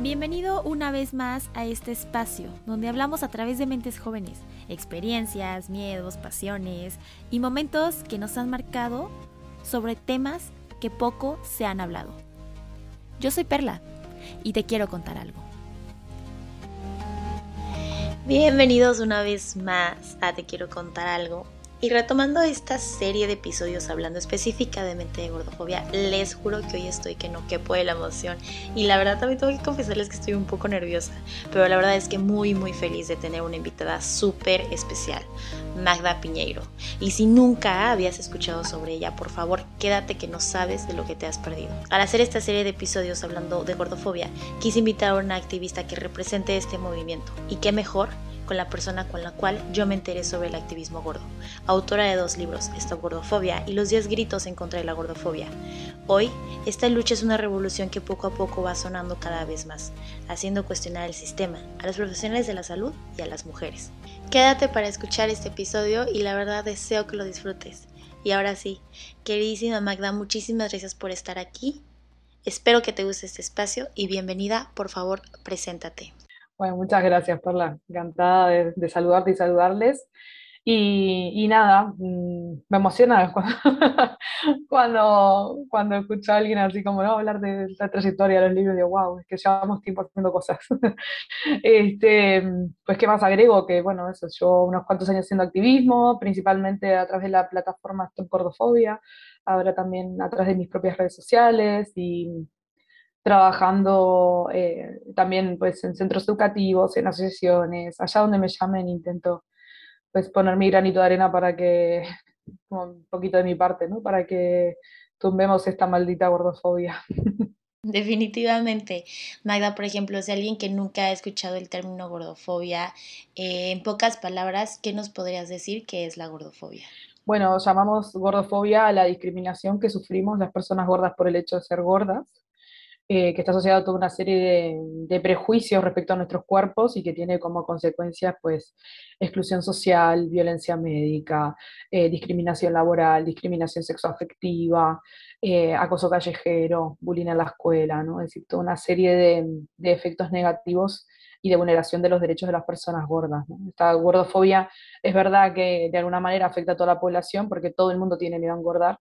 Bienvenido una vez más a este espacio donde hablamos a través de mentes jóvenes, experiencias, miedos, pasiones y momentos que nos han marcado sobre temas que poco se han hablado. Yo soy Perla y te quiero contar algo. Bienvenidos una vez más a Te quiero contar algo, y retomando esta serie de episodios hablando específicamente de gordofobia, les juro que hoy estoy que no quepo de la emoción y la verdad también tengo que confesarles que estoy un poco nerviosa, pero la verdad es que muy muy feliz de tener una invitada súper especial, Magda Piñeiro. Y si nunca habías escuchado sobre ella, por favor quédate que no sabes de lo que te has perdido. Al hacer esta serie de episodios hablando de gordofobia, quise invitar a una activista que represente este movimiento y qué mejor con la persona con la cual yo me enteré sobre el activismo gordo, autora de dos libros, Stop Gordofobia y Los 10 gritos en contra de la gordofobia. Hoy, esta lucha es una revolución que poco a poco va sonando cada vez más, haciendo cuestionar el sistema, a los profesionales de la salud y a las mujeres. Quédate para escuchar este episodio y la verdad deseo que lo disfrutes. Y ahora sí, queridísima Magda, muchísimas gracias por estar aquí. Espero que te guste este espacio y bienvenida, por favor, preséntate. Bueno, muchas gracias, Perla. Encantada de, saludarte y saludarles. Y, nada, mm, me emociona cuando, cuando, escucho a alguien así como ¿no? hablar de la trayectoria de los libros, digo, wow, es que llevamos tiempo haciendo cosas. este, pues, ¿qué más agrego? Que, bueno, eso, yo unos cuantos años haciendo activismo, principalmente a través de la plataforma Stop Cordofobia, ahora también a través de mis propias redes sociales y trabajando eh, también pues, en centros educativos, en asociaciones, allá donde me llamen intento pues, poner mi granito de arena para que, un poquito de mi parte, ¿no? para que tumbemos esta maldita gordofobia. Definitivamente. Magda, por ejemplo, si alguien que nunca ha escuchado el término gordofobia, eh, en pocas palabras, ¿qué nos podrías decir que es la gordofobia? Bueno, llamamos gordofobia a la discriminación que sufrimos las personas gordas por el hecho de ser gordas. Eh, que está asociado a toda una serie de, prejuicios respecto a nuestros cuerpos y que tiene como consecuencias pues exclusión social, violencia médica, eh, discriminación laboral, discriminación sexoafectiva, eh, acoso callejero, bullying en la escuela, ¿no? es decir, toda una serie de, efectos negativos y de vulneración de los derechos de las personas gordas. Esta gordofobia es verdad que de alguna manera afecta a toda la población porque todo el mundo tiene miedo a engordar,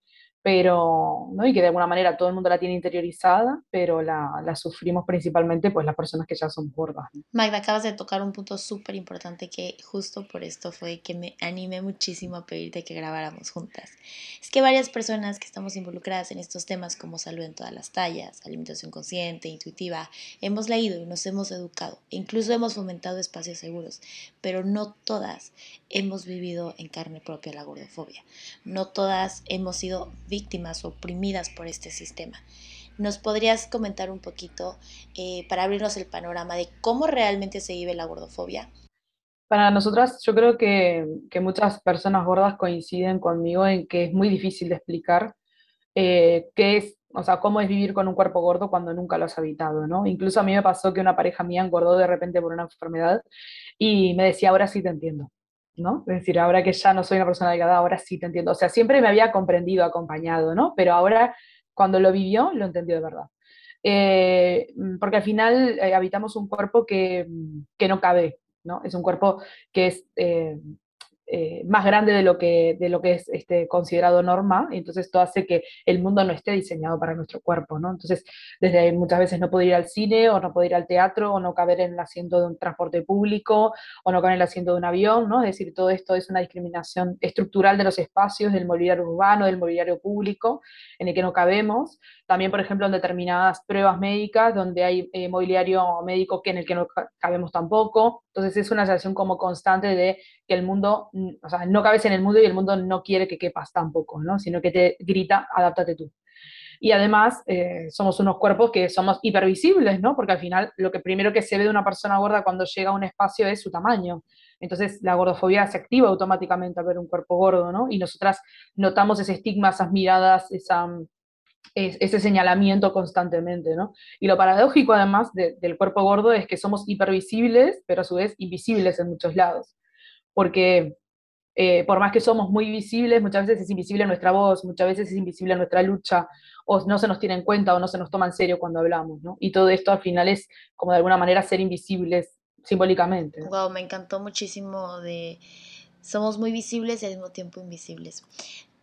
pero, ¿no? y que de alguna manera todo el mundo la tiene interiorizada, pero la, la sufrimos principalmente pues las personas que ya son gordas. Magda, acabas de tocar un punto súper importante que justo por esto fue que me animé muchísimo a pedirte que grabáramos juntas. Es que varias personas que estamos involucradas en estos temas como salud en todas las tallas, alimentación consciente, intuitiva, hemos leído y nos hemos educado, e incluso hemos fomentado espacios seguros, pero no todas hemos vivido en carne propia la gordofobia. No todas hemos sido víctimas oprimidas por este sistema. ¿Nos podrías comentar un poquito eh, para abrirnos el panorama de cómo realmente se vive la gordofobia? Para nosotras, yo creo que, muchas personas gordas coinciden conmigo en que es muy difícil de explicar eh, qué es, o sea, cómo es vivir con un cuerpo gordo cuando nunca lo has habitado, ¿no? Incluso a mí me pasó que una pareja mía engordó de repente por una enfermedad y me decía, ahora sí te entiendo. ¿No? Es decir, ahora que ya no soy una persona delgada, ahora sí te entiendo. O sea, siempre me había comprendido, acompañado, ¿no? Pero ahora, cuando lo vivió, lo entendió de verdad. Eh, porque al final eh, habitamos un cuerpo que, que, no cabe, ¿no? Es un cuerpo que es eh, eh, más grande de lo que, de lo que es este, considerado norma, y entonces esto hace que el mundo no esté diseñado para nuestro cuerpo, ¿no? Entonces, desde ahí muchas veces no puedo ir al cine, o no puedo ir al teatro, o no caber en el asiento de un transporte público, o no caber en el asiento de un avión, ¿no? Es decir, todo esto es una discriminación estructural de los espacios, del mobiliario urbano, del mobiliario público, en el que no cabemos. También, por ejemplo, en determinadas pruebas médicas, donde hay eh, mobiliario médico que en el que no cabemos tampoco. Entonces, es una sensación como constante de que el mundo o sea, no cabes en el mundo y el mundo no quiere que quepas tampoco, ¿no? Sino que te grita, adáptate tú. Y además eh, somos unos cuerpos que somos hipervisibles, ¿no? Porque al final lo que primero que se ve de una persona gorda cuando llega a un espacio es su tamaño. Entonces la gordofobia se activa automáticamente al ver un cuerpo gordo, ¿no? Y nosotras notamos ese estigma, esas miradas, esa, ese señalamiento constantemente, ¿no? Y lo paradójico además del cuerpo gordo es que somos hipervisibles, pero a su vez invisibles en muchos lados. Porque eh, por más que somos muy visibles, muchas veces es invisible nuestra voz, muchas veces es invisible nuestra lucha, o no se nos tiene en cuenta o no se nos toma en serio cuando hablamos, ¿no? Y todo esto al final es como de alguna manera ser invisibles simbólicamente. Wow, me encantó muchísimo de somos muy visibles y al mismo tiempo invisibles.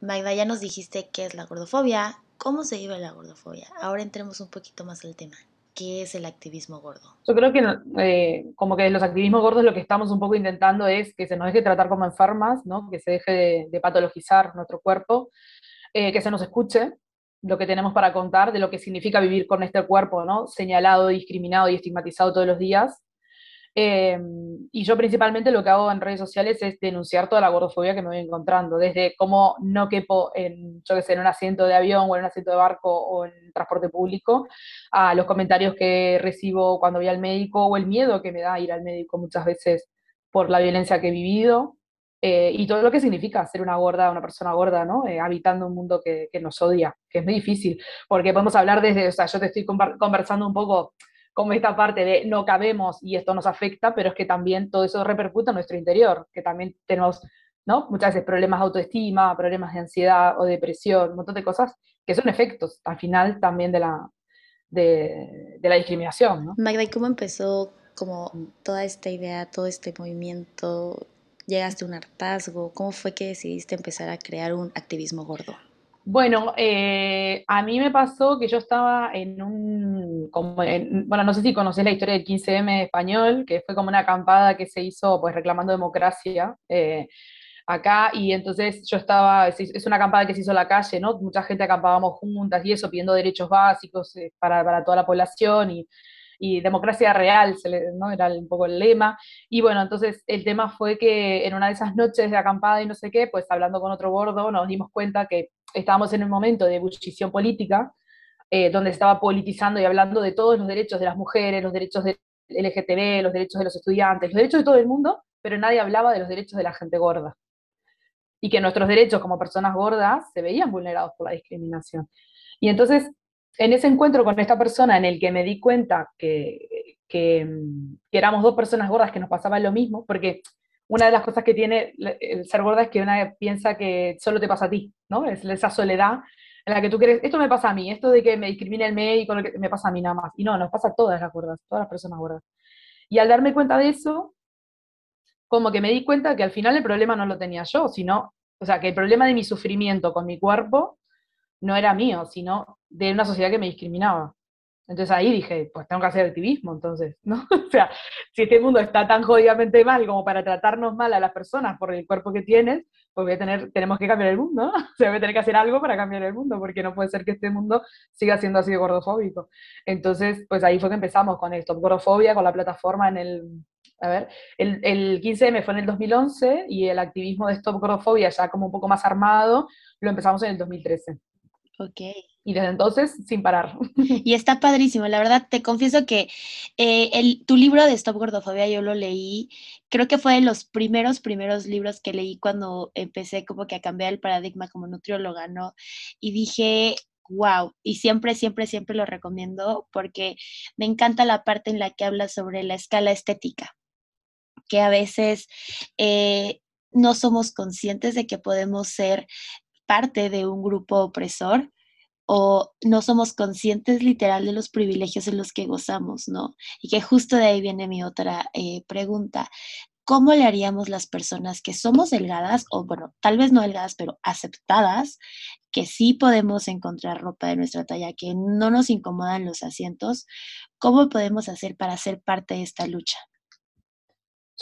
Magda, ya nos dijiste qué es la gordofobia, cómo se vive la gordofobia. Ahora entremos un poquito más al tema. ¿Qué es el activismo gordo? Yo creo que eh, como que los activismos gordos lo que estamos un poco intentando es que se nos deje tratar como enfermas, ¿no? que se deje de, patologizar nuestro cuerpo, eh, que se nos escuche lo que tenemos para contar de lo que significa vivir con este cuerpo, ¿no? señalado, discriminado y estigmatizado todos los días, eh, y yo principalmente lo que hago en redes sociales es denunciar toda la gordofobia que me voy encontrando, desde cómo no quepo en, yo que sé, en un asiento de avión o en un asiento de barco o en transporte público, a los comentarios que recibo cuando voy al médico o el miedo que me da ir al médico muchas veces por la violencia que he vivido. Eh, y todo lo que significa ser una gorda, una persona gorda, ¿no? Eh, habitando un mundo que, que, nos odia, que es muy difícil, porque podemos hablar desde, o sea, yo te estoy conversando un poco como esta parte de no cabemos y esto nos afecta, pero es que también todo eso repercute en nuestro interior, que también tenemos ¿no? muchas veces problemas de autoestima, problemas de ansiedad o depresión, un montón de cosas que son efectos al final también de la, de, la discriminación. Magda, ¿y cómo empezó como toda esta idea, todo este movimiento? ¿Llegaste a un hartazgo? ¿Cómo fue que decidiste empezar a crear un activismo gordo? Bueno, eh, a mí me pasó que yo estaba en un, bueno, no sé si conocés la historia del 15M español, que fue como una acampada que se hizo pues reclamando democracia eh, acá, y entonces yo estaba, es, una acampada que se hizo en la calle, ¿no? Mucha gente acampábamos juntas y eso, pidiendo derechos básicos eh, para, para toda la población y y democracia real, ¿no? era un poco el lema. Y bueno, entonces el tema fue que en una de esas noches de acampada y no sé qué, pues hablando con otro gordo, nos dimos cuenta que estábamos en un momento de ebullición política, eh, donde estaba politizando y hablando de todos los derechos de las mujeres, los derechos del LGTB, los derechos de los estudiantes, los derechos de todo el mundo, pero nadie hablaba de los derechos de la gente gorda. Y que nuestros derechos como personas gordas se veían vulnerados por la discriminación. Y entonces en ese encuentro con esta persona en el que me di cuenta que, que, éramos dos personas gordas que nos pasaba lo mismo, porque una de las cosas que tiene el ser gorda es que una piensa que solo te pasa a ti, ¿no? Es esa soledad en la que tú crees, esto me pasa a mí, esto de que me discrimina el médico, me pasa a mí nada más. Y no, nos pasa a todas las gordas, todas las personas gordas. Y al darme cuenta de eso, como que me di cuenta que al final el problema no lo tenía yo, sino, o sea, que el problema de mi sufrimiento con mi cuerpo no era mío, sino de una sociedad que me discriminaba. Entonces ahí dije, pues tengo que hacer activismo, entonces, ¿no? o sea, si este mundo está tan jodidamente mal como para tratarnos mal a las personas por el cuerpo que tienes, pues voy a tener, tenemos que cambiar el mundo, ¿no? o voy a tener que hacer algo para cambiar el mundo, porque no puede ser que este mundo siga siendo así de gordofóbico. Entonces, pues ahí fue que empezamos con esto, Gordofobia, con la plataforma en el, a ver, el, el 15M fue en el 2011 y el activismo de Stop Gordofobia ya como un poco más armado, lo empezamos en el 2013. Ok. Y desde entonces, sin parar. Y está padrísimo. La verdad, te confieso que eh, el, tu libro de Stop Gordofobia yo lo leí. Creo que fue de los primeros, primeros libros que leí cuando empecé como que a cambiar el paradigma como nutrióloga, ¿no? Y dije, wow. Y siempre, siempre, siempre lo recomiendo porque me encanta la parte en la que habla sobre la escala estética, que a veces... Eh, no somos conscientes de que podemos ser parte de un grupo opresor o no somos conscientes literal de los privilegios en los que gozamos, ¿no? Y que justo de ahí viene mi otra eh, pregunta. ¿Cómo le haríamos las personas que somos delgadas, o bueno, tal vez no delgadas, pero aceptadas, que sí podemos encontrar ropa de nuestra talla, que no nos incomodan los asientos? ¿Cómo podemos hacer para ser parte de esta lucha?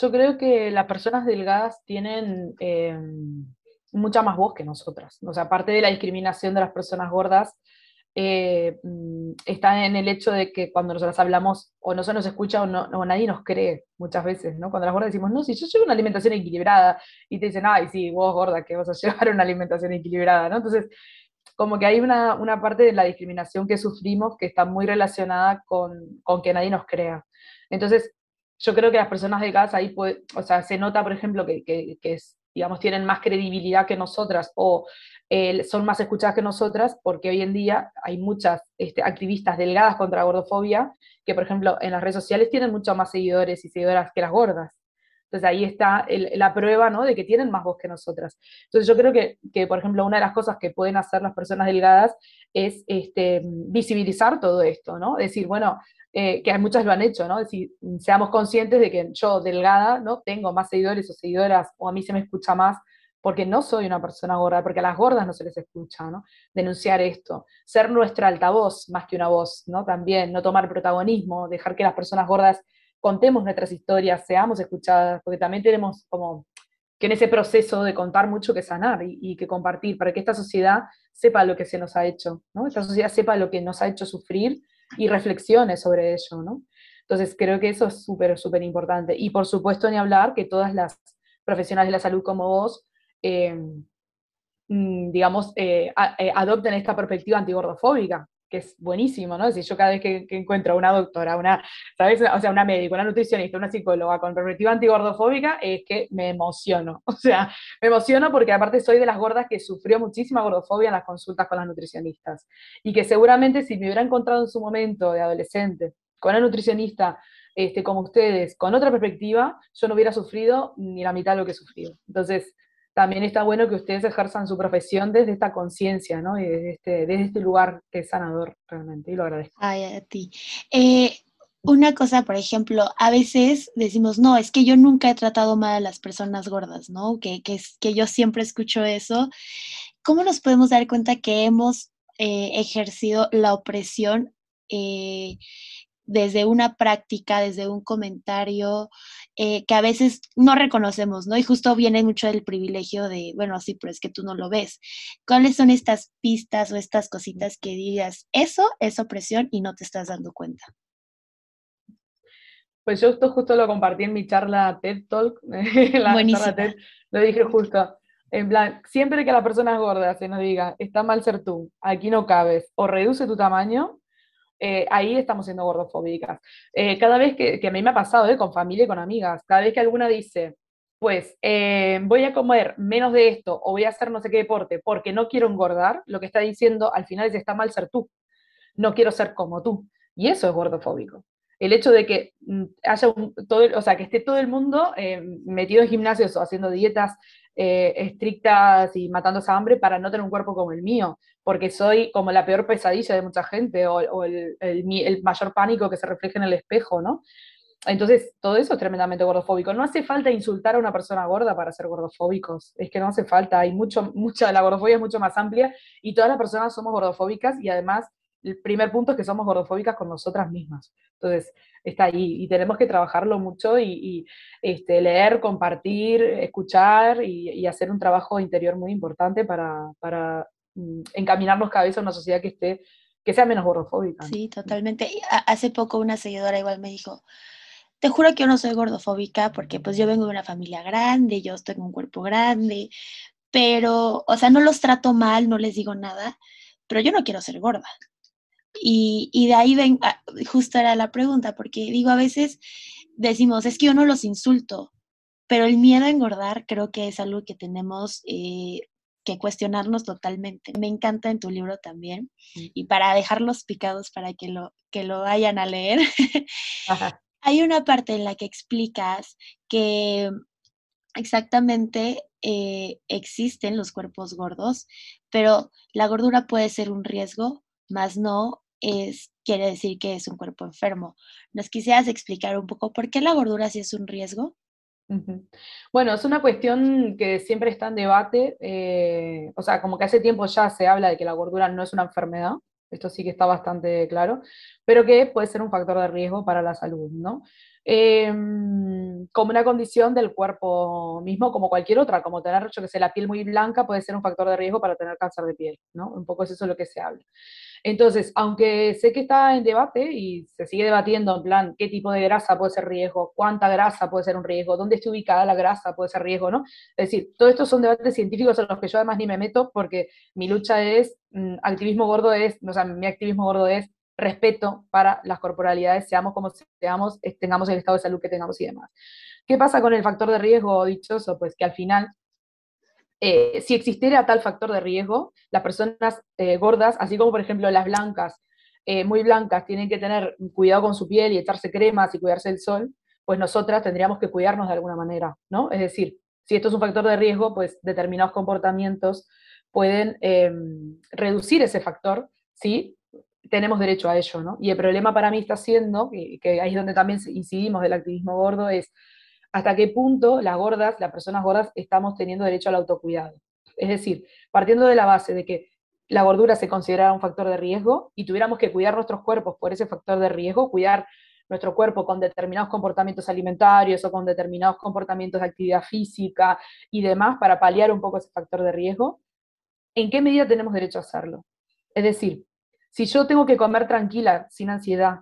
Yo creo que las personas delgadas tienen... Em, mucha más voz que nosotras. O sea, aparte de la discriminación de las personas gordas, eh, mm, está en el hecho de que cuando nosotras hablamos o no se nos escucha o, no, nadie nos cree muchas veces, ¿no? Cuando las gordas decimos, no, si yo llevo una alimentación equilibrada y te dicen, ay, sí, vos gorda, que vas a llevar una alimentación equilibrada, ¿no? Entonces, como que hay una, una parte de la discriminación que sufrimos que está muy relacionada con, con que nadie nos crea. Entonces, yo creo que las personas de casa ahí, puede, o sea, se nota, por ejemplo, que, que, que es digamos, tienen más credibilidad que nosotras o eh, son más escuchadas que nosotras, porque hoy en día hay muchas este, activistas delgadas contra la gordofobia que, por ejemplo, en las redes sociales tienen muchos más seguidores y seguidoras que las gordas. Entonces ahí está la prueba, ¿no? De que tienen más voz que nosotras. Entonces yo creo que, que, por ejemplo, una de las cosas que pueden hacer las personas delgadas es este, visibilizar todo esto, ¿no? Decir, bueno, eh, que muchas lo han hecho, ¿no? Decir, seamos conscientes de que yo, delgada, ¿no? Tengo más seguidores o seguidoras, o a mí se me escucha más, porque no soy una persona gorda, porque a las gordas no se les escucha, ¿no? Denunciar esto, ser nuestra altavoz más que una voz, ¿no? También, no tomar protagonismo, dejar que las personas gordas contemos nuestras historias, seamos escuchadas, porque también tenemos como que en ese proceso de contar mucho que sanar y, que compartir, para que esta sociedad sepa lo que se nos ha hecho, ¿no? Esta sociedad sepa lo que nos ha hecho sufrir y reflexione sobre ello, ¿no? Entonces creo que eso es súper, súper importante. Y por supuesto, ni hablar que todas las profesionales de la salud como vos, eh, mm, digamos, eh, eh, adopten esta perspectiva antigordofóbica, que es buenísimo, ¿no? Decir, yo cada vez que, encuentro a una doctora, una, ¿sabes? O sea, una médica, una nutricionista, una psicóloga con perspectiva antigordofóbica, es que me emociono. O sea, me emociono porque aparte soy de las gordas que sufrió muchísima gordofobia en las consultas con las nutricionistas. Y que seguramente si me hubiera encontrado en su momento de adolescente con una nutricionista este, como ustedes, con otra perspectiva, yo no hubiera sufrido ni la mitad de lo que he sufrido. Entonces, también está bueno que ustedes ejerzan su profesión desde esta conciencia, ¿no? Y desde este, este lugar que es sanador realmente, y lo agradezco. Ay, a ti. Eh, una cosa, por ejemplo, a veces decimos, no, es que yo nunca he tratado mal a las personas gordas, ¿no? Que, que, que yo siempre escucho eso. ¿Cómo nos podemos dar cuenta que hemos eh, ejercido la opresión eh, desde una práctica, desde un comentario eh, que a veces no reconocemos, ¿no? Y justo viene mucho del privilegio de, bueno, sí, pero es que tú no lo ves. ¿Cuáles son estas pistas o estas cositas que digas, eso es opresión y no te estás dando cuenta? Pues yo esto justo lo compartí en mi charla TED Talk, la charla TED, lo dije justo. En plan, siempre que la persona es gorda se nos diga, está mal ser tú, aquí no cabes, o reduce tu tamaño, eh, ahí estamos siendo gordofóbicas. Eh, cada vez que, a mí me ha pasado, eh, con familia y con amigas, cada vez que alguna dice, pues voy a comer menos de esto o voy a hacer no sé qué deporte porque no quiero engordar, lo que está diciendo al final es está mal ser tú, no quiero ser como tú. Y eso es gordofóbico. El hecho de que mm, haya todo, o sea, que esté todo el mundo metido en gimnasios o haciendo dietas estrictas y matándose a hambre para no tener un cuerpo como el mío, porque soy como la peor pesadilla de mucha gente o, el, mayor pánico que se refleja en el espejo, ¿no? Entonces, todo eso es tremendamente gordofóbico. No hace falta insultar a una persona gorda para ser gordofóbicos. Es que no hace falta. Hay mucho, mucha, la gordofobia es mucho más amplia y todas las personas somos gordofóbicas y además el primer punto es que somos gordofóbicas con nosotras mismas. Entonces, está ahí y tenemos que trabajarlo mucho y, este, leer, compartir, escuchar y, hacer un trabajo interior muy importante para, para Mm, encaminarnos cada a una sociedad que esté, que sea menos gordofóbica. Sí, totalmente. Hace poco una seguidora igual me dijo, te juro que yo no soy gordofóbica porque pues yo vengo de una familia grande, yo tengo un cuerpo grande, pero, o sea, no los trato mal, no les digo nada, pero yo no quiero ser gorda. Y, y de ahí ven, ah, justo era la pregunta, porque digo, a veces decimos, es que yo no los insulto, pero el miedo a engordar creo que es algo que tenemos eh, que cuestionarnos totalmente. Me encanta en tu libro también, y para dejarlos picados para que lo, que lo vayan a leer, hay una parte en la que explicas que exactamente eh, existen los cuerpos gordos, pero la gordura puede ser un riesgo, más no es, quiere decir que es un cuerpo enfermo. ¿Nos quisieras explicar un poco por qué la gordura sí es un riesgo? Bueno, es una cuestión que siempre está en debate, eh, o sea, como que hace tiempo ya se habla de que la gordura no es una enfermedad, esto sí que está bastante claro, pero que puede ser un factor de riesgo para la salud, ¿no? Em, como una condición del cuerpo mismo, como cualquier otra, como tener, yo que sé, la piel muy blanca puede ser un factor de riesgo para tener cáncer de piel, ¿no? Un poco es eso lo que se habla. Entonces, aunque sé que está en debate y se sigue debatiendo en plan qué tipo de grasa puede ser riesgo, cuánta grasa puede ser un riesgo, dónde está ubicada la grasa puede ser riesgo, ¿no? Es decir, todo esto son debates científicos en los que yo además ni me meto porque mi lucha es, mm, activismo gordo es, o sea, mi activismo gordo es respeto para las corporalidades, seamos como seamos, tengamos el estado de salud que tengamos y demás. ¿Qué pasa con el factor de riesgo dichoso? Pues que al final eh, si existiera tal factor de riesgo, las personas eh, gordas, así como por ejemplo las blancas, eh, muy blancas, tienen que tener cuidado con su piel y echarse cremas y cuidarse del sol, pues nosotras tendríamos que cuidarnos de alguna manera, ¿no? Es decir, si esto es un factor de riesgo, pues determinados comportamientos pueden em, reducir ese factor, ¿sí? Tenemos derecho a ello, ¿no? Y el problema para mí está siendo, que, que ahí es donde también incidimos del activismo gordo, es hasta qué punto las gordas, las personas gordas, estamos teniendo derecho al autocuidado. Es decir, partiendo de la base de que la gordura se considera un factor de riesgo y tuviéramos que cuidar nuestros cuerpos por ese factor de riesgo, cuidar nuestro cuerpo con determinados comportamientos alimentarios o con determinados comportamientos de actividad física y demás para paliar un poco ese factor de riesgo, ¿en qué medida tenemos derecho a hacerlo? Es decir, si yo tengo que comer tranquila, sin ansiedad,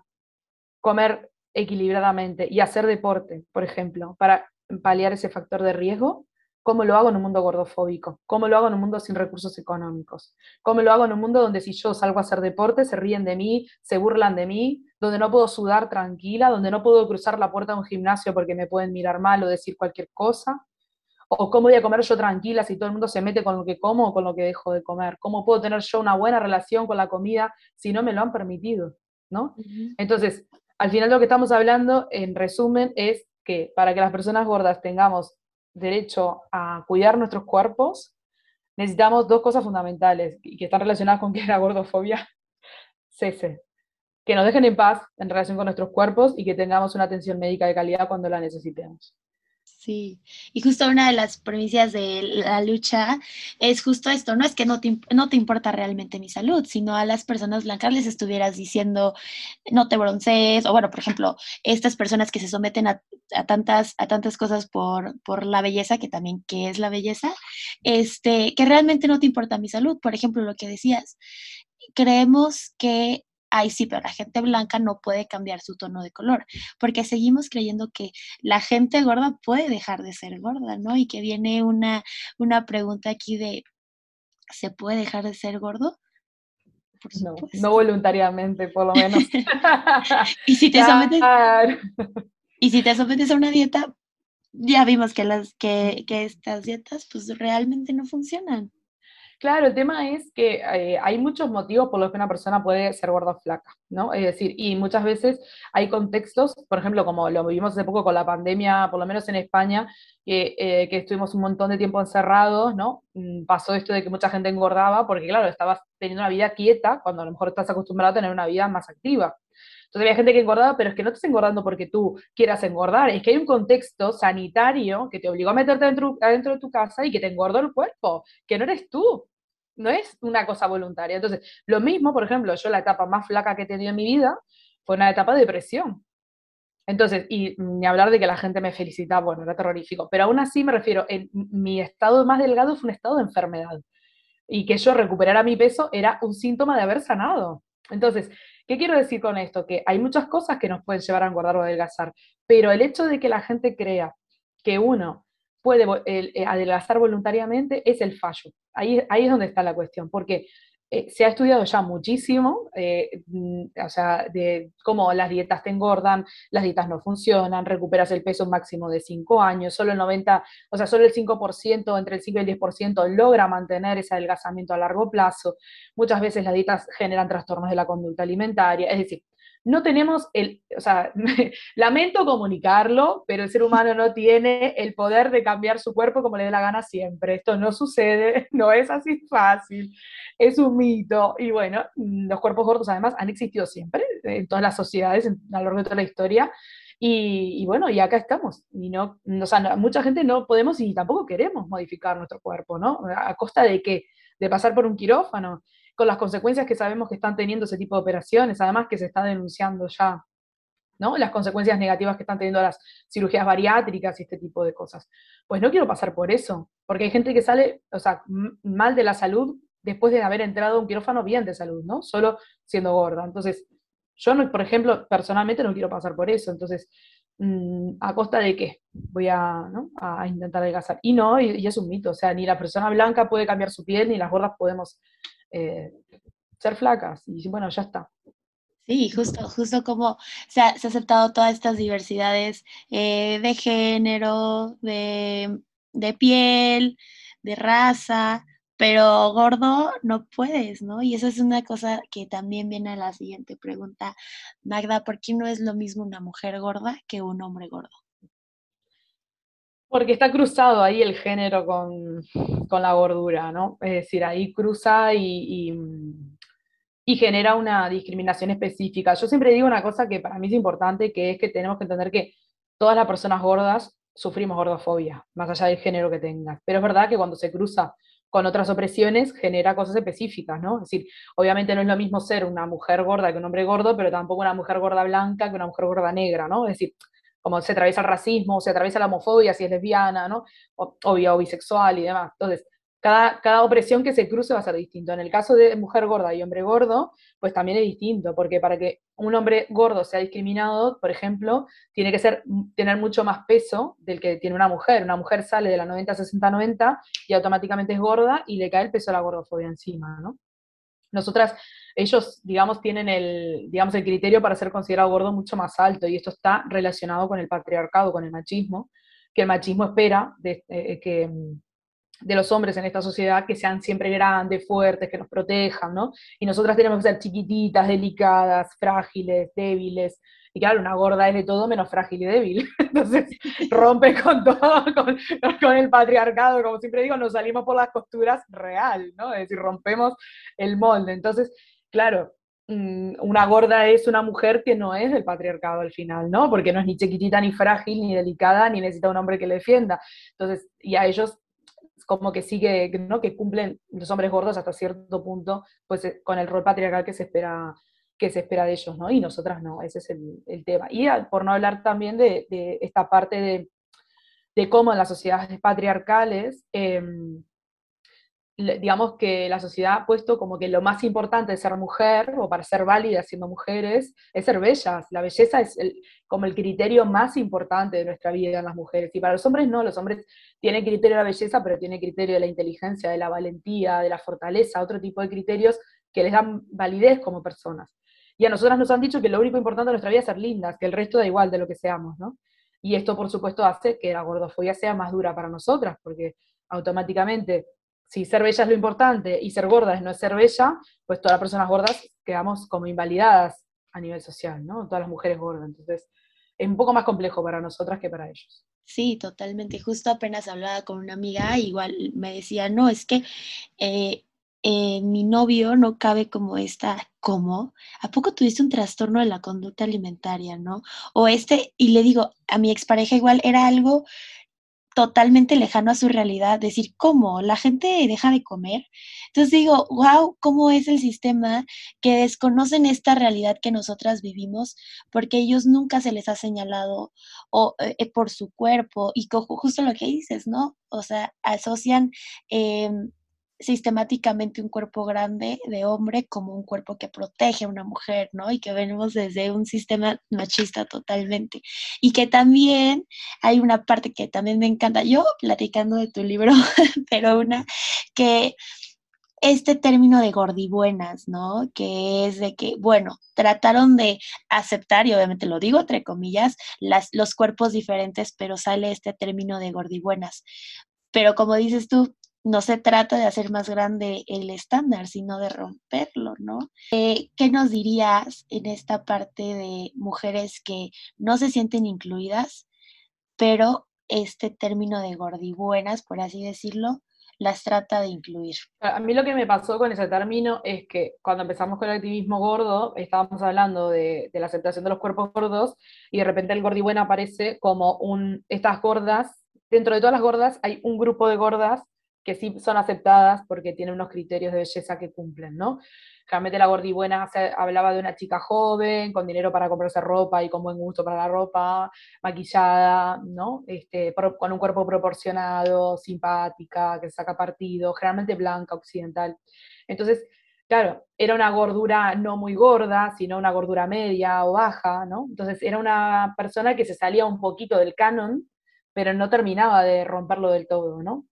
comer equilibradamente y hacer deporte, por ejemplo, para paliar ese factor de riesgo, ¿cómo lo hago en un mundo gordofóbico? ¿Cómo lo hago en un mundo sin recursos económicos? ¿Cómo lo hago en un mundo donde si yo salgo a hacer deporte se ríen de mí, se burlan de mí, donde no puedo sudar tranquila, donde no puedo cruzar la puerta de un gimnasio porque me pueden mirar mal o decir cualquier cosa? ¿O cómo voy a comer yo tranquila si todo el mundo se mete con lo que como o con lo que dejo de comer? ¿Cómo puedo tener yo una buena relación con la comida si no me lo han permitido? ¿no? Entonces, al final lo que estamos hablando, en resumen, es que para que las personas gordas tengamos derecho a cuidar nuestros cuerpos, necesitamos dos cosas fundamentales y que están relacionadas con que la gordofobia cese. Que nos dejen en paz en relación con nuestros cuerpos y que tengamos una atención médica de calidad cuando la necesitemos. Sí, y justo una de las premisas de la lucha es justo esto, no es que no te, no te importa realmente mi salud, sino a las personas blancas les estuvieras diciendo no te broncees, o bueno, por ejemplo, estas personas que se someten a, tantas, a tantas cosas por, por la belleza, que también, ¿qué es la belleza? Este, que realmente no te importa mi salud, por ejemplo, lo que decías. Creemos que ay sí, pero la gente blanca no puede cambiar su tono de color, porque seguimos creyendo que la gente gorda puede dejar de ser gorda, ¿no? Y que viene una, una pregunta aquí de, ¿se puede dejar de ser gordo? no, no voluntariamente, por lo menos. y si te sometes y si te sometes a una dieta, ya vimos que las que, que estas dietas pues realmente no funcionan. Claro, el tema es que eh, hay muchos motivos por los que una persona puede ser gorda o flaca, ¿no? Es decir, y muchas veces hay contextos, por ejemplo, como lo vivimos hace poco con la pandemia, por lo menos en España, que, eh, que estuvimos un montón de tiempo encerrados, ¿no? Mm, pasó esto de que mucha gente engordaba porque, claro, estabas teniendo una vida quieta cuando a lo mejor estás acostumbrado a tener una vida más activa. Entonces había gente que engordaba, pero es que no estás engordando porque tú quieras engordar, es que hay un contexto sanitario que te obligó a meterte dentro, adentro de tu casa y que te engordó el cuerpo, que no eres tú no es una cosa voluntaria. Entonces, lo mismo, por ejemplo, yo la etapa más flaca que he tenido en mi vida fue una etapa de depresión. Entonces, y ni hablar de que la gente me felicitaba, bueno, era terrorífico, pero aún así me refiero, en mi estado más delgado fue un estado de enfermedad. Y que yo recuperara mi peso era un síntoma de haber sanado. Entonces, ¿qué quiero decir con esto? Que hay muchas cosas que nos pueden llevar a engordar o adelgazar, pero el hecho de que la gente crea que uno puede eh, adelgazar voluntariamente es el fallo. Ahí, ahí es donde está la cuestión, porque eh, se ha estudiado ya muchísimo, eh, mm, o sea, de cómo las dietas te engordan, las dietas no funcionan, recuperas el peso máximo de 5 años, solo el 90, o sea, solo el 5%, entre el 5 y el 10% logra mantener ese adelgazamiento a largo plazo. Muchas veces las dietas generan trastornos de la conducta alimentaria, es decir, no tenemos el, o sea, lamento comunicarlo, pero el ser humano no tiene el poder de cambiar su cuerpo como le dé la gana siempre. Esto no sucede, no es así fácil, es un mito. Y bueno, los cuerpos gordos además han existido siempre en todas las sociedades a lo largo de toda la historia. Y, bueno, y acá estamos. Y no, o sea, mucha gente no podemos y tampoco queremos modificar nuestro cuerpo, ¿no? ¿A costa de qué? De pasar por un quirófano con las consecuencias que sabemos que están teniendo ese tipo de operaciones, además que se está denunciando ya, ¿no? Las consecuencias negativas que están teniendo las cirugías bariátricas y este tipo de cosas. Pues no quiero pasar por eso, porque hay gente que sale, o sea, mal de la salud después de haber entrado a un quirófano bien de salud, ¿no? Solo siendo gorda. Entonces, yo, no, por ejemplo, personalmente no quiero pasar por eso. Entonces, mm, ¿a costa de qué? Voy a, intentar adelgazar. Y no, y, y, es un mito. O sea, ni la persona blanca puede cambiar su piel, ni las gordas podemos eh, ser flacas y bueno, ya está. Sí, justo, justo como se ha, aceptado todas estas diversidades eh, de género, de, piel, de raza, pero gordo no puedes, ¿no? Y esa es una cosa que también viene a la siguiente pregunta, Magda, ¿por qué no es lo mismo una mujer gorda que un hombre gordo? Porque está cruzado ahí el género con, la gordura, ¿no? Es decir, ahí cruza y, y, genera una discriminación específica. Yo siempre digo una cosa que para mí es importante, que es que tenemos que entender que todas las personas gordas sufrimos gordofobia, más allá del género que tengas. Pero es verdad que cuando se cruza con otras opresiones genera cosas específicas, ¿no? Es decir, obviamente no es lo mismo ser una mujer gorda que un hombre gordo, pero tampoco una mujer gorda blanca que una mujer gorda negra, ¿no? Es decir, como se atraviesa el racismo, se atraviesa la homofobia, si es lesbiana, ¿no? O, o bisexual y demás. Entonces, cada, cada, opresión que se cruce va a ser distinto. En el caso de mujer gorda y hombre gordo, pues también es distinto, porque para que un hombre gordo sea discriminado, por ejemplo, tiene que ser, tener mucho más peso del que tiene una mujer. Una mujer sale de la 90, 60, 90 y automáticamente es gorda y le cae el peso de la gordofobia encima, ¿no? Nosotras, ellos, digamos, tienen el, digamos, el criterio para ser considerado gordo mucho más alto y esto está relacionado con el patriarcado, con el machismo, que el machismo espera de, eh, que de los hombres en esta sociedad que sean siempre grandes, fuertes, que nos protejan, ¿no? Y nosotras tenemos que ser chiquititas, delicadas, frágiles, débiles. Y claro, una gorda es de todo menos frágil y débil. Entonces rompe con todo, con, el patriarcado. Como siempre digo, nos salimos por las costuras real, ¿no? Es decir, rompemos el molde. Entonces, claro, mm, una gorda es una mujer que no es del patriarcado al final, ¿no? Porque no es ni chiquitita, ni frágil, ni delicada, ni necesita un hombre que le defienda. Entonces, y a ellos como que sigue, ¿no? que cumplen los hombres gordos hasta cierto punto, pues eh, con el rol patriarcal que se espera que se espera de ellos, ¿no? Y nosotras no, ese es el, tema. Y por no hablar también de, esta parte de, de, cómo en las sociedades patriarcales em, digamos que la sociedad ha puesto como que lo más importante de ser mujer o para ser válida siendo mujeres es ser bellas. La belleza es como el criterio más importante de nuestra vida en las mujeres. Y para los hombres no, los hombres tienen criterio de la belleza, pero tienen criterio de la inteligencia, de la valentía, de la fortaleza, otro tipo de criterios que les dan validez como personas. Y a nosotras nos han dicho que lo único importante de nuestra vida es ser lindas, que el resto da igual de lo que seamos, ¿no? Y esto, por supuesto, hace que la gordofobia sea más dura para nosotras, porque automáticamente si ser bella es lo importante y ser gorda es no ser bella, pues todas las personas gordas quedamos como invalidadas a nivel social, ¿no? Todas las mujeres gordas. Entonces, es un poco más complejo para nosotras que para ellos. Sí, totalmente. Justo apenas hablaba con una amiga, igual me decía, no, es que eh, eh, mi novio no cabe como esta, ¿cómo? ¿A poco tuviste un trastorno de la conducta alimentaria, no? O este, y le digo, a mi expareja igual era algo totalmente lejano a su realidad, decir, ¿cómo? ¿La gente deja de comer? Entonces digo, wow, ¿cómo es el sistema que desconocen esta realidad que nosotras vivimos porque ellos nunca se les ha señalado o, eh, por su cuerpo y justo lo que dices, ¿no? O sea, asocian... Eh, sistemáticamente un cuerpo grande de hombre como un cuerpo que protege a una mujer, ¿no? Y que venimos desde un sistema machista totalmente. Y que también hay una parte que también me encanta, yo platicando de tu libro, pero una que este término de gordibuenas, ¿no? Que es de que, bueno, trataron de aceptar, y obviamente lo digo entre comillas, las, los cuerpos diferentes, pero sale este término de gordibuenas. Pero como dices tú, no se trata de hacer más grande el estándar, sino de romperlo, ¿no? Eh, ¿Qué nos dirías en esta parte de mujeres que no se sienten incluidas, pero este término de gordibuenas, por así decirlo, las trata de incluir? A mí lo que me pasó con ese término es que cuando empezamos con el activismo gordo, estábamos hablando de, la aceptación de los cuerpos gordos y de repente el gordibuena aparece como un, estas gordas, dentro de todas las gordas hay un grupo de gordas que sí son aceptadas porque tienen unos criterios de belleza que cumplen, ¿no? Realmente la gordibuena hablaba de una chica joven, con dinero para comprarse ropa y con buen gusto para la ropa, maquillada, ¿no? Este, con un cuerpo proporcionado, simpática, que saca partido, generalmente blanca, occidental. Entonces, claro, era una gordura no muy gorda, sino una gordura media o baja, ¿no? Entonces era una persona que se salía un poquito del canon, pero no terminaba de romperlo del todo, ¿no?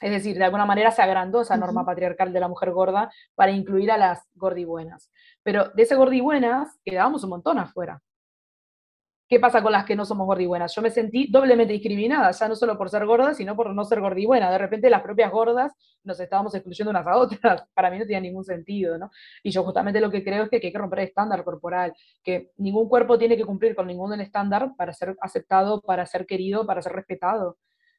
Es decir, de alguna manera se agrandó esa norma patriarcal de la mujer gorda para incluir a las gordibuenas. Pero de ese gordibuenas quedábamos un montón afuera. ¿qué pasa con las que no somos gordibuenas? Yo me sentí doblemente discriminada, ya no solo por ser gorda, sino por no ser gordibuena. De repente las propias gordas nos estábamos excluyendo unas a otras. Para mí no tenía ningún sentido, ¿no? Y yo justamente lo que creo es que hay que romper el estándar corporal, que ningún cuerpo tiene que cumplir con ningún estándar para ser aceptado, para ser querido, para ser respetado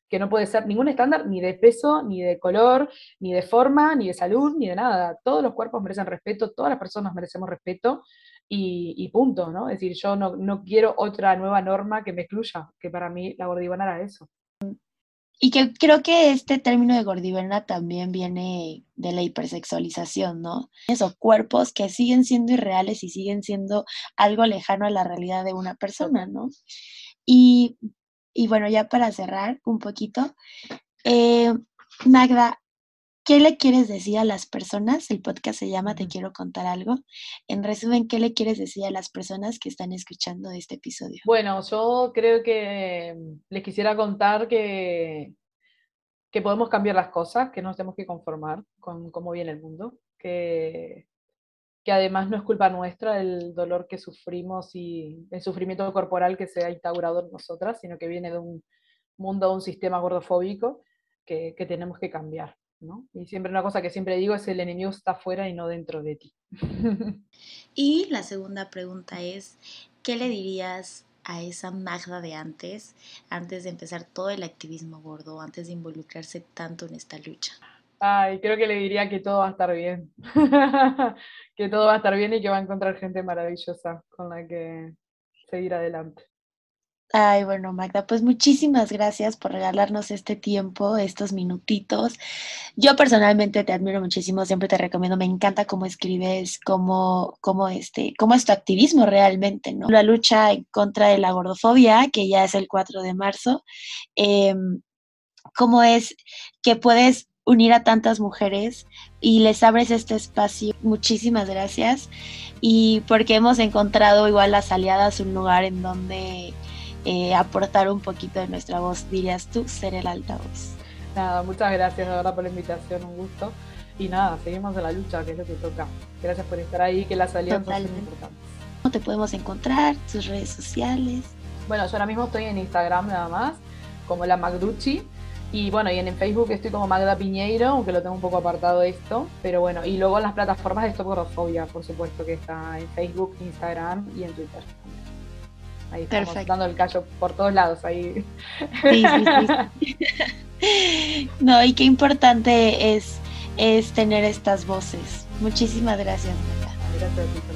que no puede ser ningún estándar ni de peso, ni de color, ni de forma, ni de salud, ni de nada. Todos los cuerpos merecen respeto, todas las personas merecemos respeto y, punto, ¿no? Es decir, yo no, quiero otra nueva norma que me excluya, que para mí la gordivana era eso. Y que creo que este término de gordivana también viene de la hipersexualización, ¿no? Esos cuerpos que siguen siendo irreales y siguen siendo algo lejano a la realidad de una persona, ¿no? Y y bueno, ya para cerrar un poquito, eh, Magda, ¿qué le quieres decir a las personas? El podcast se llama Te quiero contar algo. En resumen, ¿qué le quieres decir a las personas que están escuchando este episodio? Bueno, yo creo que les quisiera contar que, que podemos cambiar las cosas, que no nos tenemos que conformar con cómo viene el mundo, que que además no es culpa nuestra el dolor que sufrimos y el sufrimiento corporal que se ha instaurado en nosotras, sino que viene de un mundo, un sistema gordofóbico que, que tenemos que cambiar. ¿no? Y siempre una cosa que siempre digo es el enemigo está afuera y no dentro de ti. y la segunda pregunta es, ¿qué le dirías a esa Magda de antes, antes de empezar todo el activismo gordo, antes de involucrarse tanto en esta lucha? Ay, creo que le diría que todo va a estar bien. que todo va a estar bien y que va a encontrar gente maravillosa con la que seguir adelante. Ay, bueno, Magda, pues muchísimas gracias por regalarnos este tiempo, estos minutitos. Yo personalmente te admiro muchísimo, siempre te recomiendo, me encanta cómo escribes, cómo, cómo, este, cómo es tu activismo realmente, ¿no? La lucha en contra de la gordofobia, que ya es el 4 de marzo, em, cómo es que puedes unir a tantas mujeres y les abres este espacio. Muchísimas gracias. Y porque hemos encontrado igual las aliadas un lugar en donde eh, aportar un poquito de nuestra voz, dirías tú, ser el altavoz. Nada, muchas gracias de verdad por la invitación, un gusto. Y nada, seguimos en la lucha, que es lo que toca. Gracias por estar ahí, que las alianzas son importantes. ¿Cómo te podemos encontrar? ¿Tus redes sociales? Bueno, yo ahora mismo estoy en Instagram nada más, como la Magducci y bueno, y en Facebook estoy como Magda Piñeiro, aunque lo tengo un poco apartado esto. Pero bueno, y luego en las plataformas de Stop Gordofobia, por supuesto, que está en Facebook, Instagram y en Twitter. Ahí estamos Perfecto. dando el callo por todos lados ahí. Sí, sí, sí. no, y qué importante es, es tener estas voces. Muchísimas gracias, Magda. Gracias a ti,